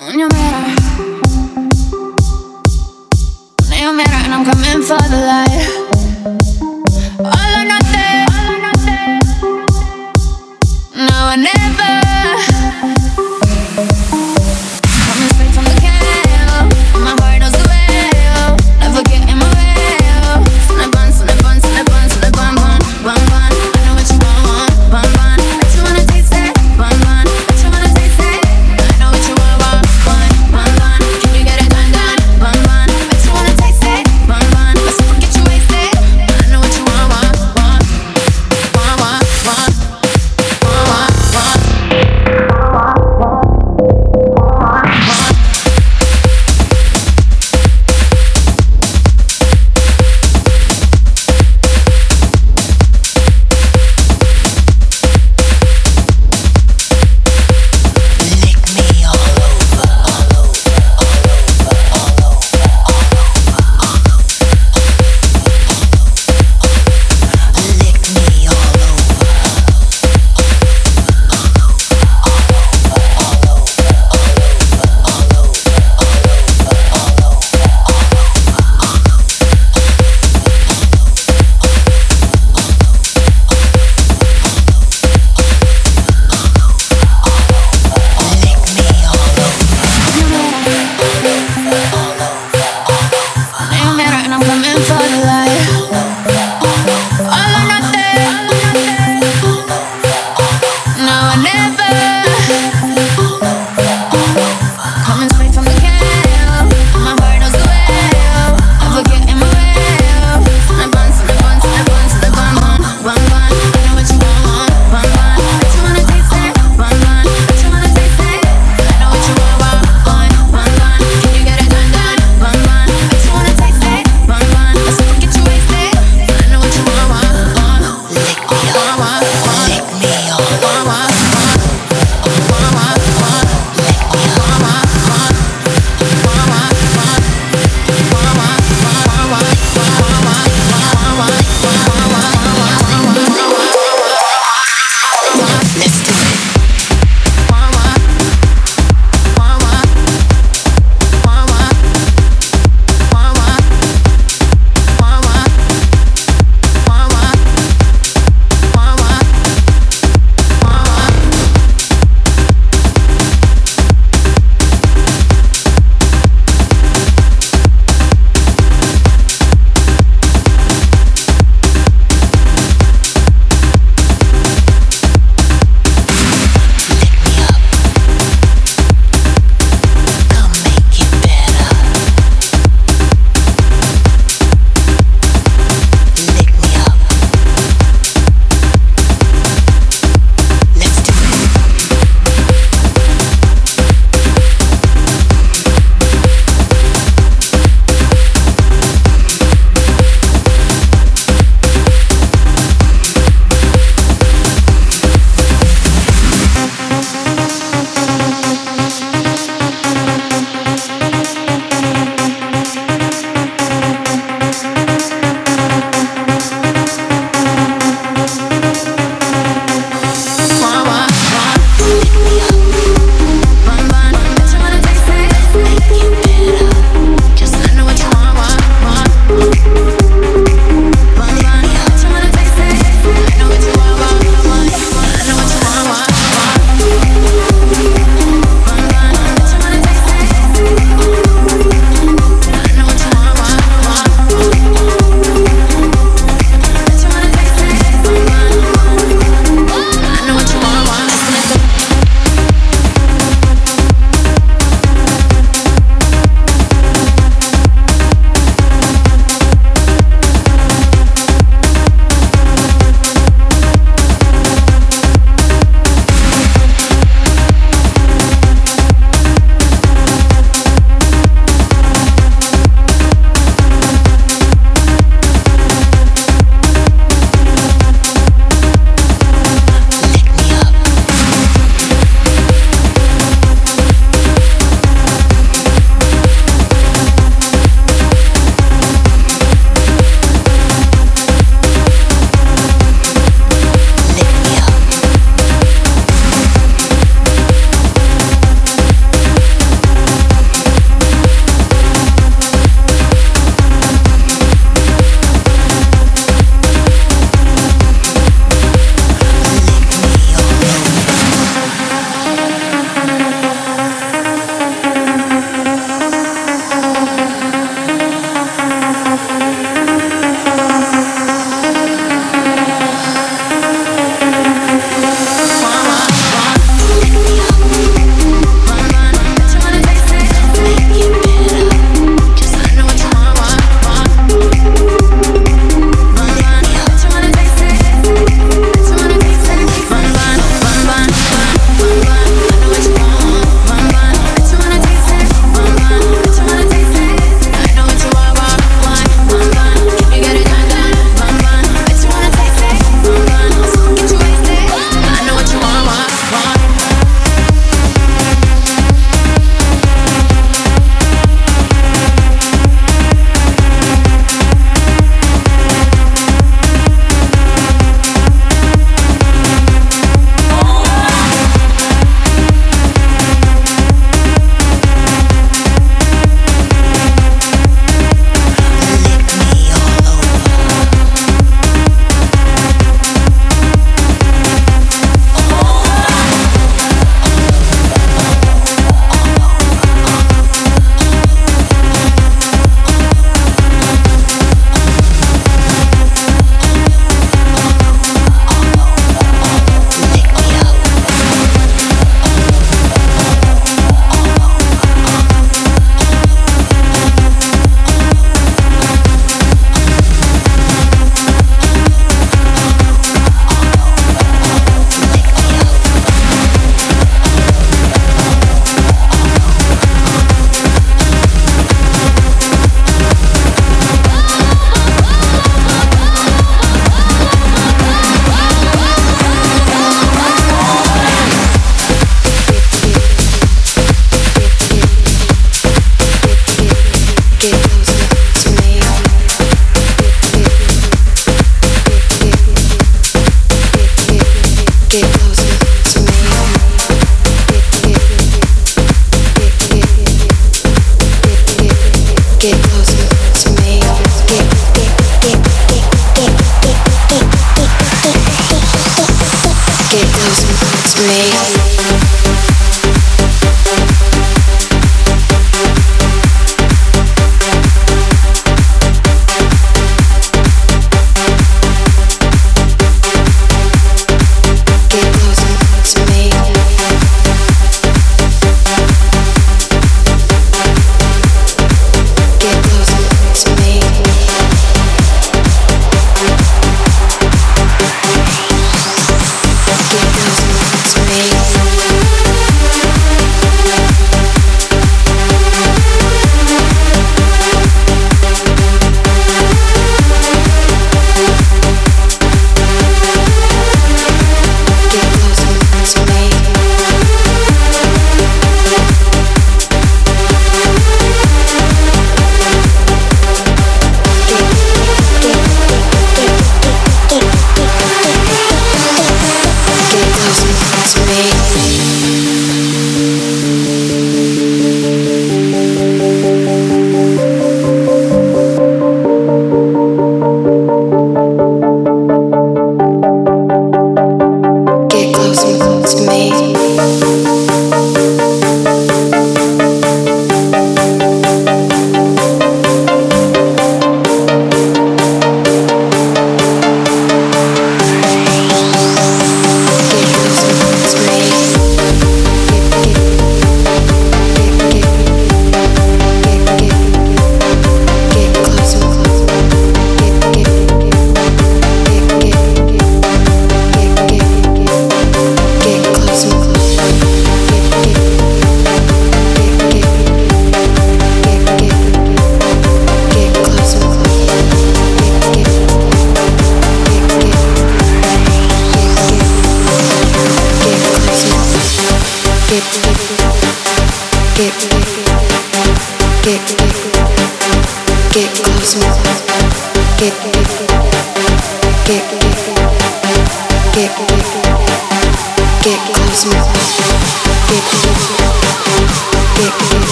On your mirror, on your mirror, and I'm coming for the light.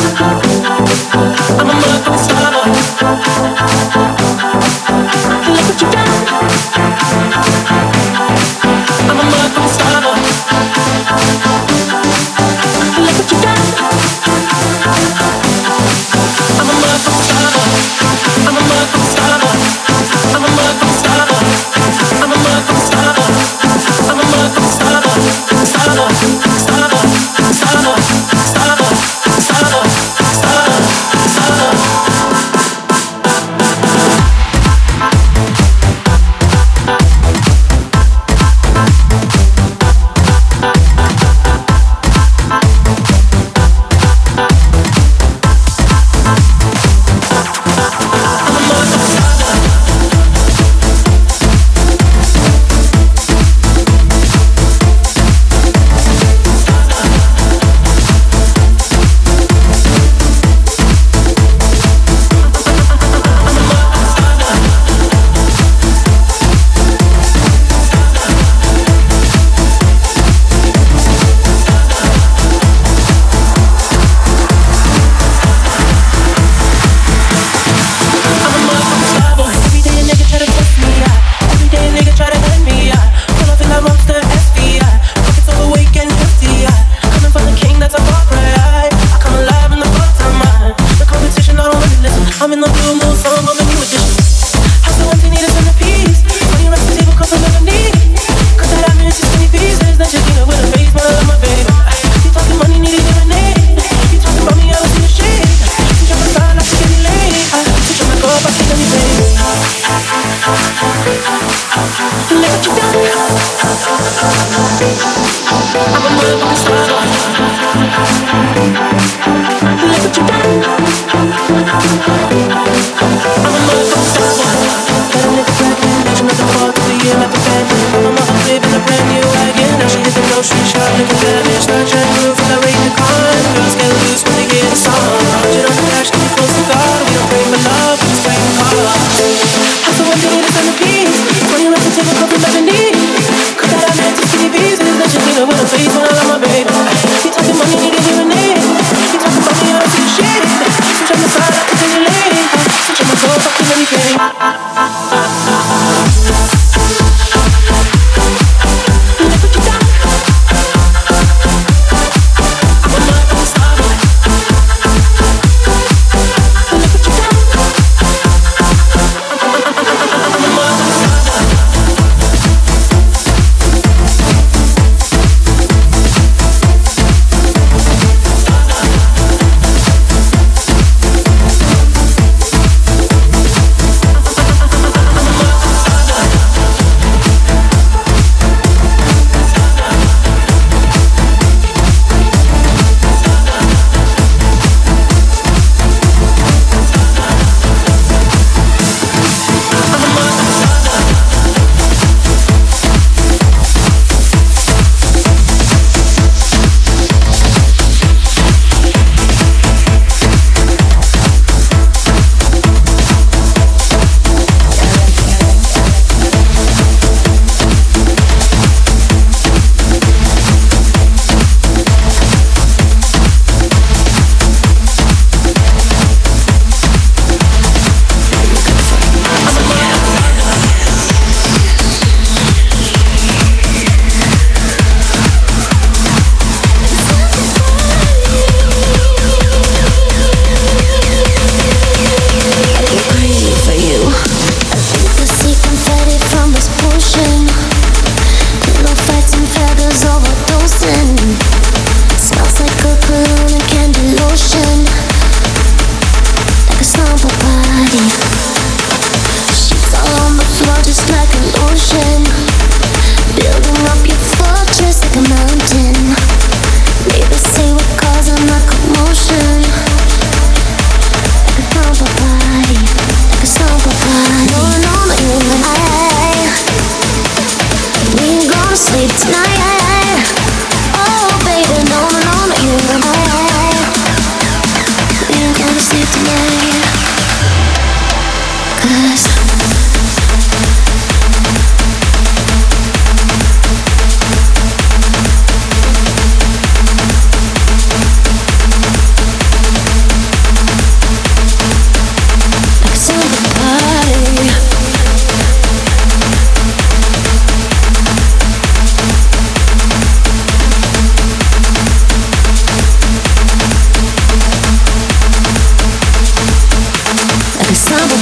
hop.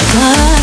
far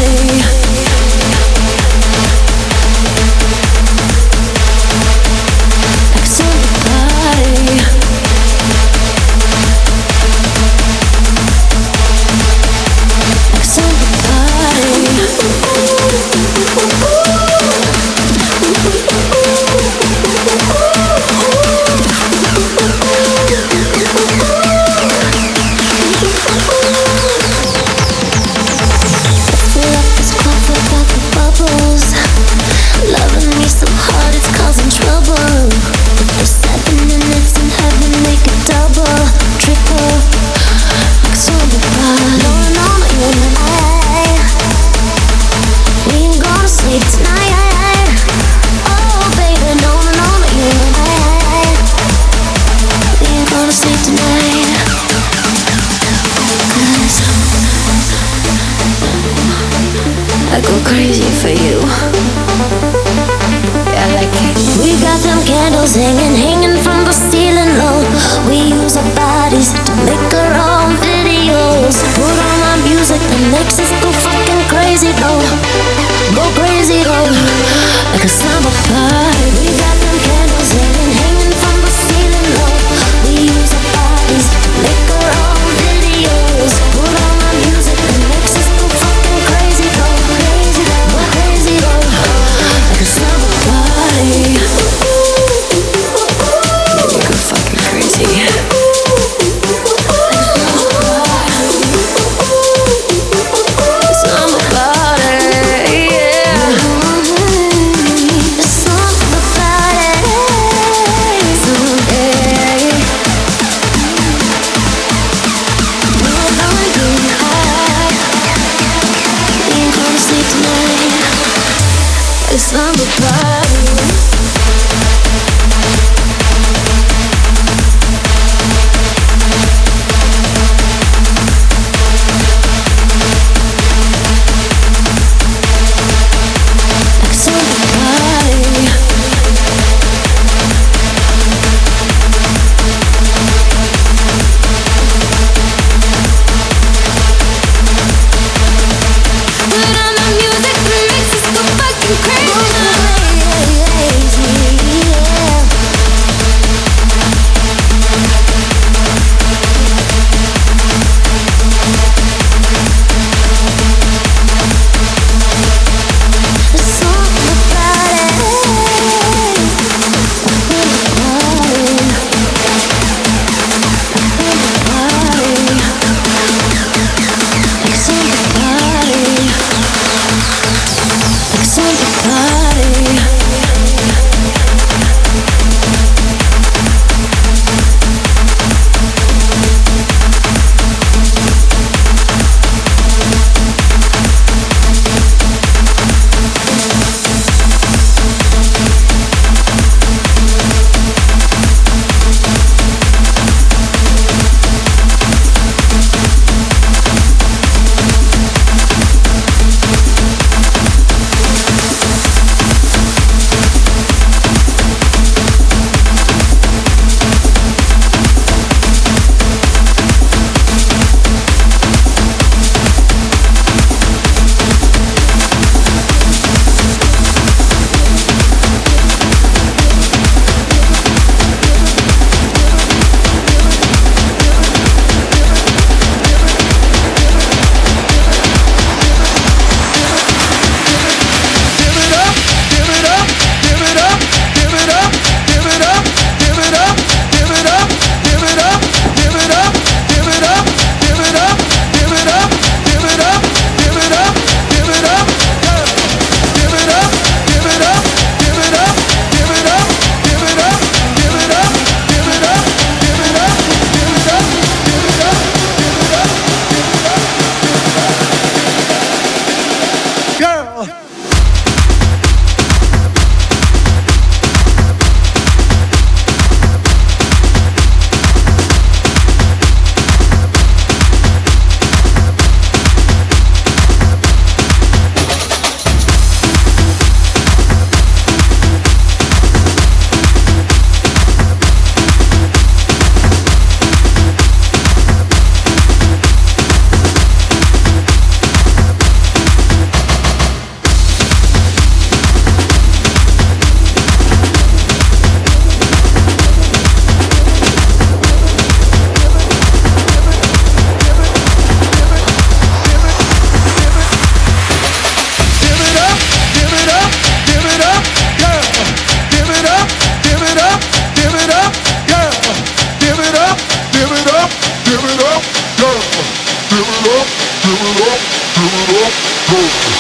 Go, go.